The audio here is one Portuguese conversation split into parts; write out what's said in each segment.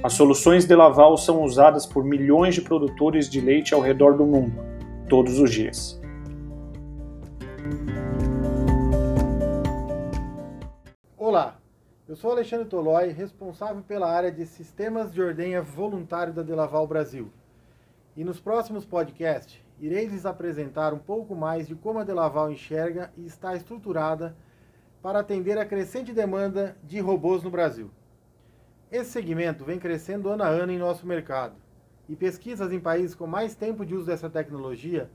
As soluções de Laval são usadas por milhões de produtores de leite ao redor do mundo, todos os dias. Olá, eu sou Alexandre Tolói, responsável pela área de Sistemas de Ordenha Voluntário da Delaval Brasil. E nos próximos podcasts, irei lhes apresentar um pouco mais de como a Delaval enxerga e está estruturada para atender a crescente demanda de robôs no Brasil. Esse segmento vem crescendo ano a ano em nosso mercado, e pesquisas em países com mais tempo de uso dessa tecnologia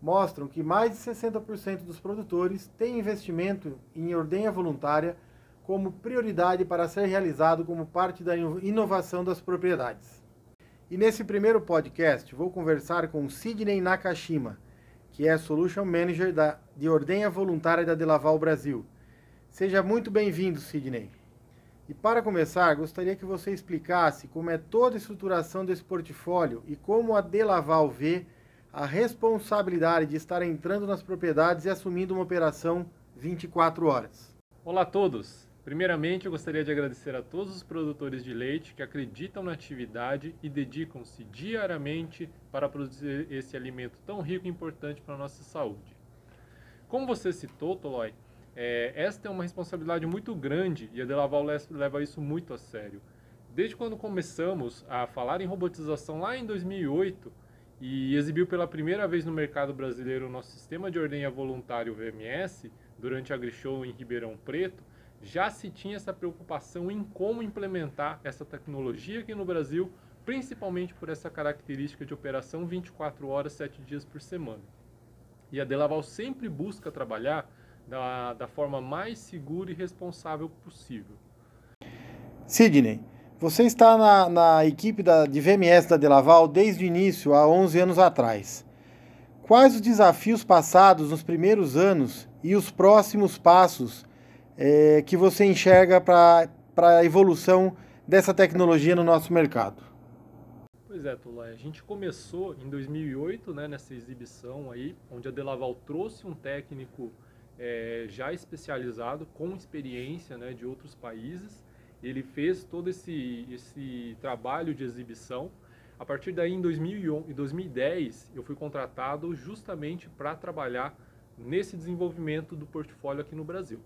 mostram que mais de 60% dos produtores têm investimento em ordenha voluntária como prioridade para ser realizado como parte da inovação das propriedades. E nesse primeiro podcast vou conversar com Sidney Nakashima, que é Solution Manager da, de Ordenha Voluntária da Delaval Brasil. Seja muito bem-vindo, Sidney. E para começar, gostaria que você explicasse como é toda a estruturação desse portfólio e como a Delaval vê a responsabilidade de estar entrando nas propriedades e assumindo uma operação 24 horas. Olá a todos! Primeiramente, eu gostaria de agradecer a todos os produtores de leite que acreditam na atividade e dedicam-se diariamente para produzir esse alimento tão rico e importante para a nossa saúde. Como você citou, Tolói, é, esta é uma responsabilidade muito grande e a Delaval leva isso muito a sério. Desde quando começamos a falar em robotização lá em 2008 e exibiu pela primeira vez no mercado brasileiro o nosso sistema de ordenha voluntário VMS, durante a AgriShow em Ribeirão Preto, já se tinha essa preocupação em como implementar essa tecnologia aqui no Brasil, principalmente por essa característica de operação 24 horas, 7 dias por semana. E a Delaval sempre busca trabalhar da, da forma mais segura e responsável possível. Sidney, você está na, na equipe da, de VMS da Delaval desde o início, há 11 anos atrás. Quais os desafios passados nos primeiros anos e os próximos passos é, que você enxerga para a evolução dessa tecnologia no nosso mercado? Pois é, Tula, a gente começou em 2008, né, nessa exibição aí, onde a Delaval trouxe um técnico é, já especializado, com experiência né, de outros países. Ele fez todo esse, esse trabalho de exibição. A partir daí, em 2011, 2010, eu fui contratado justamente para trabalhar nesse desenvolvimento do portfólio aqui no Brasil.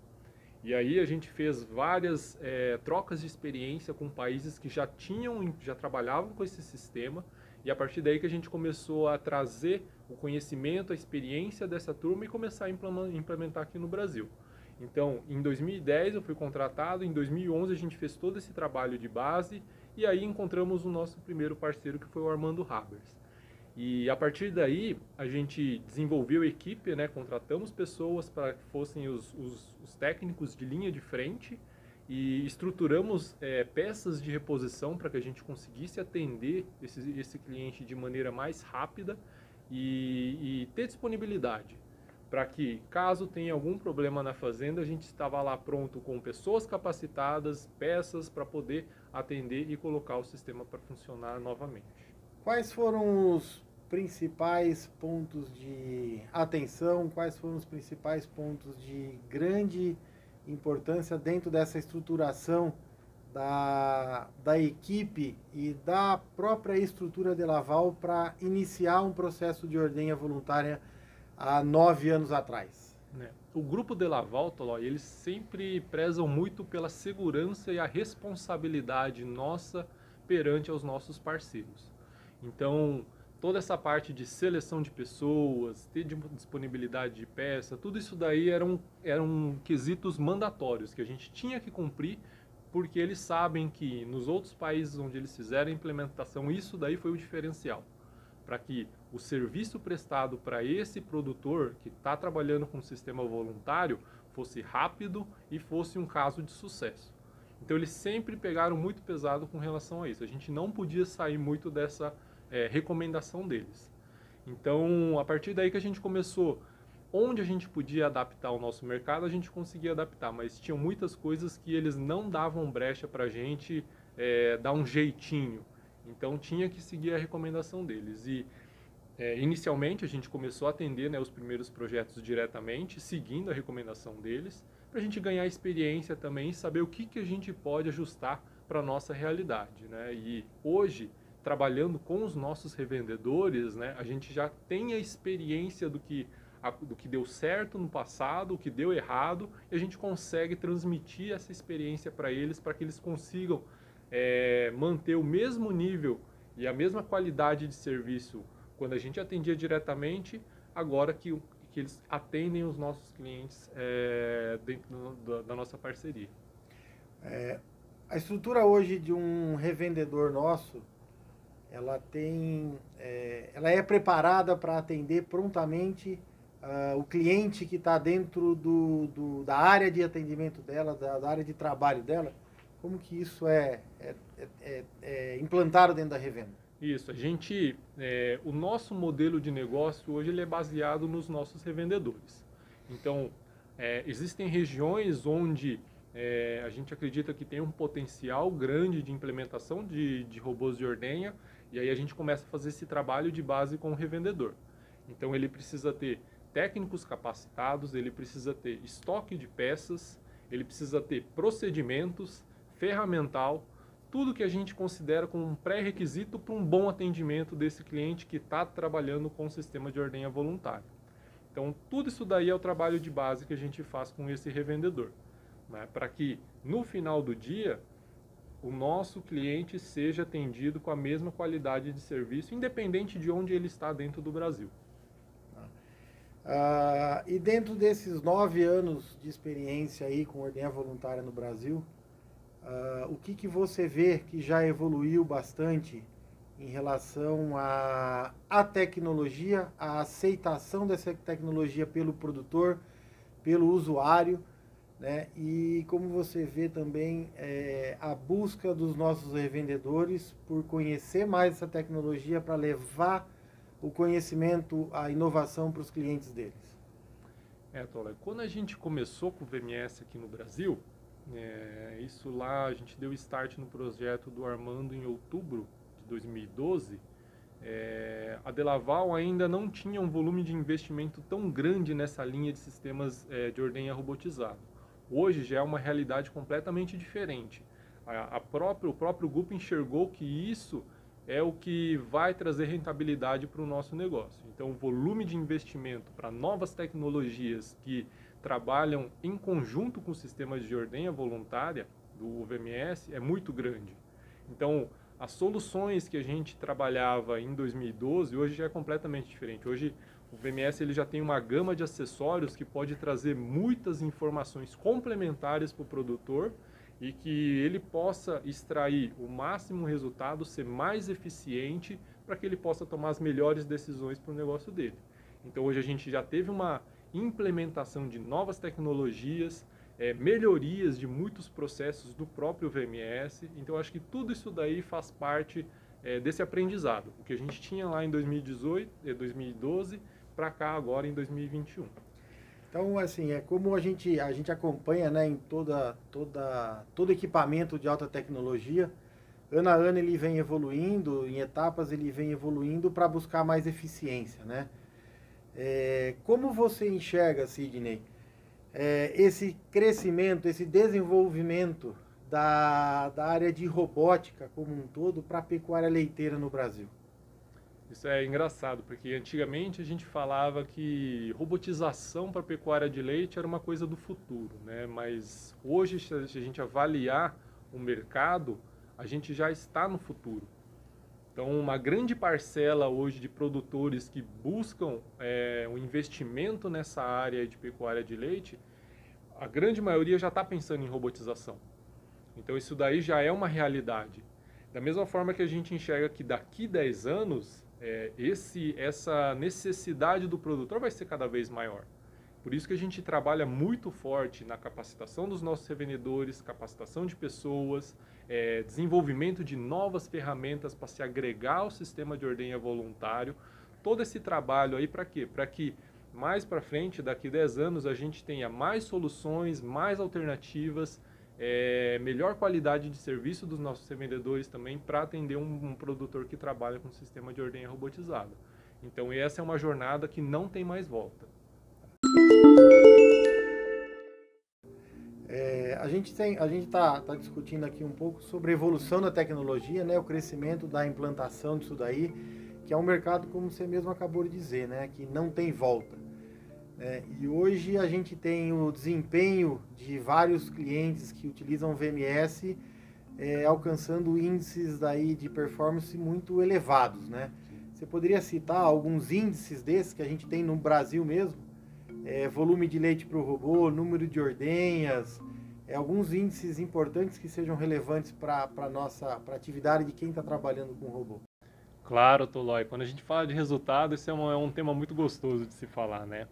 E aí a gente fez várias é, trocas de experiência com países que já tinham, já trabalhavam com esse sistema, e a partir daí que a gente começou a trazer o conhecimento, a experiência dessa turma e começar a implementar aqui no Brasil. Então, em 2010 eu fui contratado, em 2011 a gente fez todo esse trabalho de base e aí encontramos o nosso primeiro parceiro que foi o Armando Habers. E a partir daí a gente desenvolveu equipe, né, contratamos pessoas para que fossem os, os, os, técnicos de linha de frente e estruturamos é, peças de reposição para que a gente conseguisse atender esse, esse cliente de maneira mais rápida e, e ter disponibilidade para que, caso tenha algum problema na fazenda, a gente estava lá pronto com pessoas capacitadas, peças para poder atender e colocar o sistema para funcionar novamente. Quais foram os principais pontos de atenção? Quais foram os principais pontos de grande importância dentro dessa estruturação da, da equipe e da própria estrutura de Laval para iniciar um processo de ordenha voluntária há nove anos atrás? É. O grupo de Laval, Toló, eles sempre prezam muito pela segurança e a responsabilidade nossa perante aos nossos parceiros. Então, toda essa parte de seleção de pessoas, ter disponibilidade de peça, tudo isso daí eram, eram quesitos mandatórios que a gente tinha que cumprir porque eles sabem que nos outros países onde eles fizeram a implementação, isso daí foi o diferencial. Para que o serviço prestado para esse produtor que está trabalhando com o sistema voluntário fosse rápido e fosse um caso de sucesso. Então eles sempre pegaram muito pesado com relação a isso. A gente não podia sair muito dessa é, recomendação deles. Então, a partir daí que a gente começou, onde a gente podia adaptar o nosso mercado, a gente conseguia adaptar, mas tinham muitas coisas que eles não davam brecha para a gente é, dar um jeitinho. Então, tinha que seguir a recomendação deles. E, é, inicialmente, a gente começou a atender né, os primeiros projetos diretamente, seguindo a recomendação deles, para a gente ganhar experiência também e saber o que, que a gente pode ajustar para a nossa realidade. Né? E hoje, trabalhando com os nossos revendedores, né, a gente já tem a experiência do que, do que deu certo no passado, o que deu errado, e a gente consegue transmitir essa experiência para eles, para que eles consigam é, manter o mesmo nível e a mesma qualidade de serviço quando a gente atendia diretamente, agora que, que eles atendem os nossos clientes é, dentro da, da, nossa parceria. É, a estrutura hoje de um revendedor nosso, ela tem, é, ela é preparada para atender prontamente uh, o cliente que está dentro do, do, da área de atendimento dela, da, da, área de trabalho dela. Como que isso é, é, é, é implantado dentro da revenda? Isso, a gente, é, o nosso modelo de negócio hoje ele é baseado nos nossos revendedores. Então, é, existem regiões onde é, a gente acredita que tem um potencial grande de implementação de, de robôs de ordenha e aí a gente começa a fazer esse trabalho de base com o revendedor. Então ele precisa ter técnicos capacitados, ele precisa ter estoque de peças, ele precisa ter procedimentos, ferramental, tudo que a gente considera como um pré-requisito para um bom atendimento desse cliente que está trabalhando com o sistema de ordenha voluntária. Então, tudo isso daí é o trabalho de base que a gente faz com esse revendedor, né? para que no final do dia o nosso cliente seja atendido com a mesma qualidade de serviço, independente de onde ele está dentro do Brasil. Ah, e dentro desses nove anos de experiência aí com ordenha voluntária no Brasil, ah, o que, que você vê que já evoluiu bastante em relação à a, a tecnologia, a aceitação dessa tecnologia pelo produtor, pelo usuário, né? E como você vê também é, a busca dos nossos revendedores por conhecer mais essa tecnologia para levar o conhecimento, a inovação para os clientes deles. É, Tola, quando a gente começou com o VMS aqui no Brasil, é, isso lá a gente deu start no projeto do Armando em outubro de 2012. É, a Delaval ainda não tinha um volume de investimento tão grande nessa linha de sistemas é, de ordenha robotizado hoje já é uma realidade completamente diferente. A, a o próprio grupo enxergou que isso é o que vai trazer rentabilidade para o nosso negócio. Então, o volume de investimento para novas tecnologias que trabalham em conjunto com sistemas de ordenha voluntária do VMS é muito grande. Então, as soluções que a gente trabalhava em 2012 hoje já é completamente diferente. Hoje o VMS ele já tem uma gama de acessórios que pode trazer muitas informações complementares para o produtor e que ele possa extrair o máximo resultado, ser mais eficiente para que ele possa tomar as melhores decisões para o negócio dele. Então hoje a gente já teve uma implementação de novas tecnologias, é, melhorias de muitos processos do próprio VMS. Então acho que tudo isso daí faz parte é, desse aprendizado. O que a gente tinha lá em 2018, 2012 para cá agora em 2021. Então, assim, é como a gente, a gente acompanha né, em toda, toda, todo equipamento de alta tecnologia, ano a ano ele vem evoluindo, em etapas ele vem evoluindo para buscar mais eficiência, né? É, como você enxerga, Sidney, é, esse crescimento, esse desenvolvimento da, da área de robótica como um todo para a pecuária leiteira no Brasil? Isso é engraçado, porque antigamente a gente falava que robotização para pecuária de leite era uma coisa do futuro, né? Mas hoje, se a gente avaliar o mercado, a gente já está no futuro. Então, uma grande parcela hoje de produtores que buscam é, um investimento nessa área de pecuária de leite, a grande maioria já está pensando em robotização. Então, isso daí já é uma realidade. Da mesma forma que a gente enxerga que daqui 10 anos é, esse, essa necessidade do produtor vai ser cada vez maior. Por isso que a gente trabalha muito forte na capacitação dos nossos revendedores, capacitação de pessoas, é, desenvolvimento de novas ferramentas para se agregar ao sistema de ordenha voluntário. Todo esse trabalho aí para quê? Para que mais para frente, daqui 10 anos, a gente tenha mais soluções, mais alternativas, é, melhor qualidade de serviço dos nossos revendedores também para atender um, um, produtor que trabalha com sistema de ordenha robotizado. Então essa é uma jornada que não tem mais volta. É, a gente tem, a gente está tá discutindo aqui um pouco sobre a evolução da tecnologia, né, o crescimento da implantação disso daí, que é um mercado como você mesmo acabou de dizer, né, que não tem volta. É, e hoje a gente tem o desempenho de vários clientes que utilizam VMS é, alcançando índices daí de performance muito elevados, né? Você poderia citar alguns índices desses que a gente tem no Brasil mesmo? É, volume de leite para o robô, número de ordenhas, é, alguns índices importantes que sejam relevantes para a nossa pra atividade de quem está trabalhando com o robô. Claro, Tolói. Quando a gente fala de resultado, esse é um, é um tema muito gostoso de se falar, né?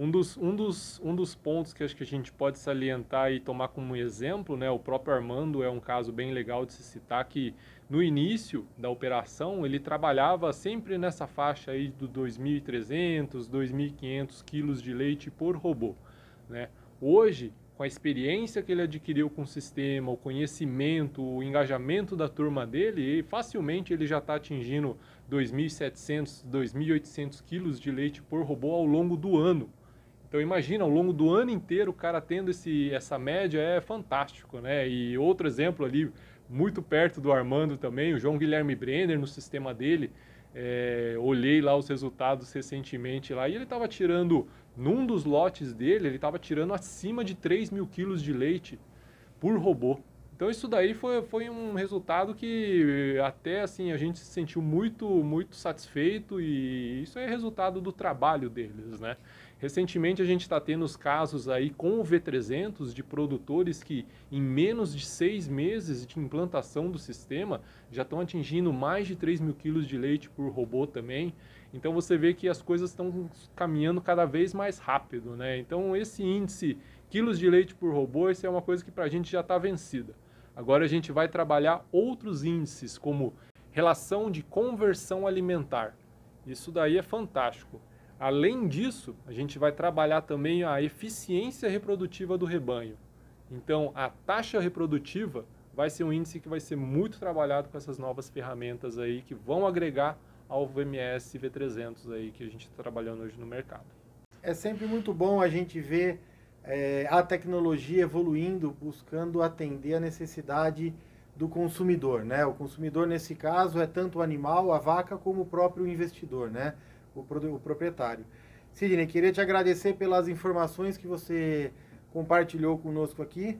Um dos, um, dos, um dos pontos que acho que a gente pode salientar e tomar como exemplo, né, o próprio Armando é um caso bem legal de se citar, que no início da operação ele trabalhava sempre nessa faixa aí do 2.300, 2.500 quilos de leite por robô. Né? Hoje, com a experiência que ele adquiriu com o sistema, o conhecimento, o engajamento da turma dele, facilmente ele já está atingindo 2.700, 2.800 quilos de leite por robô ao longo do ano. Então imagina, ao longo do ano inteiro o cara tendo esse, essa média é fantástico, né? E outro exemplo ali, muito perto do Armando também, o João Guilherme Brenner no sistema dele, é, olhei lá os resultados recentemente lá e ele estava tirando, num dos lotes dele, ele estava tirando acima de 3 mil quilos de leite por robô. Então isso daí foi, foi um resultado que até assim a gente se sentiu muito muito satisfeito e isso é resultado do trabalho deles, né? Recentemente a gente está tendo os casos aí com o V300 de produtores que em menos de seis meses de implantação do sistema já estão atingindo mais de 3 mil quilos de leite por robô também. Então você vê que as coisas estão caminhando cada vez mais rápido, né? Então esse índice quilos de leite por robô, isso é uma coisa que para a gente já está vencida. Agora a gente vai trabalhar outros índices como relação de conversão alimentar. Isso daí é fantástico. Além disso, a gente vai trabalhar também a eficiência reprodutiva do rebanho. Então, a taxa reprodutiva vai ser um índice que vai ser muito trabalhado com essas novas ferramentas aí que vão agregar ao VMS V300 aí que a gente está trabalhando hoje no mercado. É sempre muito bom a gente ver é, a tecnologia evoluindo, buscando atender a necessidade do consumidor, né? O consumidor nesse caso é tanto o animal, a vaca, como o próprio investidor, né? O, o proprietário. Sidney, queria te agradecer pelas informações que você compartilhou conosco aqui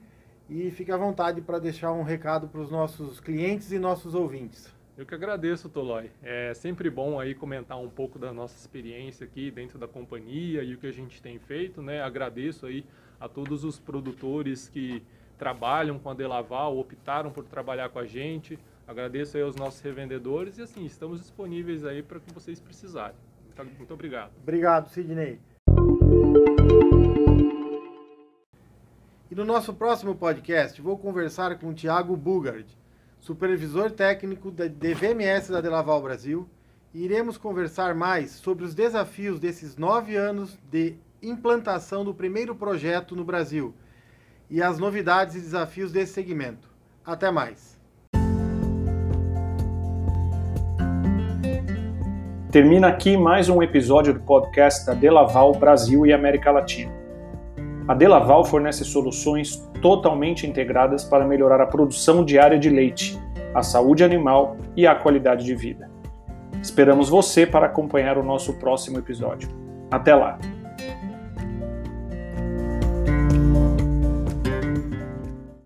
e fique à vontade para deixar um recado para os nossos clientes e nossos ouvintes. Eu que agradeço, Tolói. É sempre bom aí comentar um pouco da nossa experiência aqui dentro da companhia e o que a gente tem feito, né? Agradeço aí a todos os produtores que trabalham com a Delaval, optaram por trabalhar com a gente. Agradeço aí aos nossos revendedores e assim, estamos disponíveis aí para o que vocês precisarem. Muito obrigado. Obrigado, Sidney. E no nosso próximo podcast, vou conversar com o Thiago Bugard, supervisor técnico da DVMS da Delaval Brasil, e iremos conversar mais sobre os desafios desses nove anos de implantação do primeiro projeto no Brasil e as novidades e desafios desse segmento. Até mais! Termina aqui mais um episódio do podcast da Delaval Brasil e América Latina. A Delaval fornece soluções totalmente integradas para melhorar a produção diária de leite, a saúde animal e a qualidade de vida. Esperamos você para acompanhar o nosso próximo episódio. Até lá!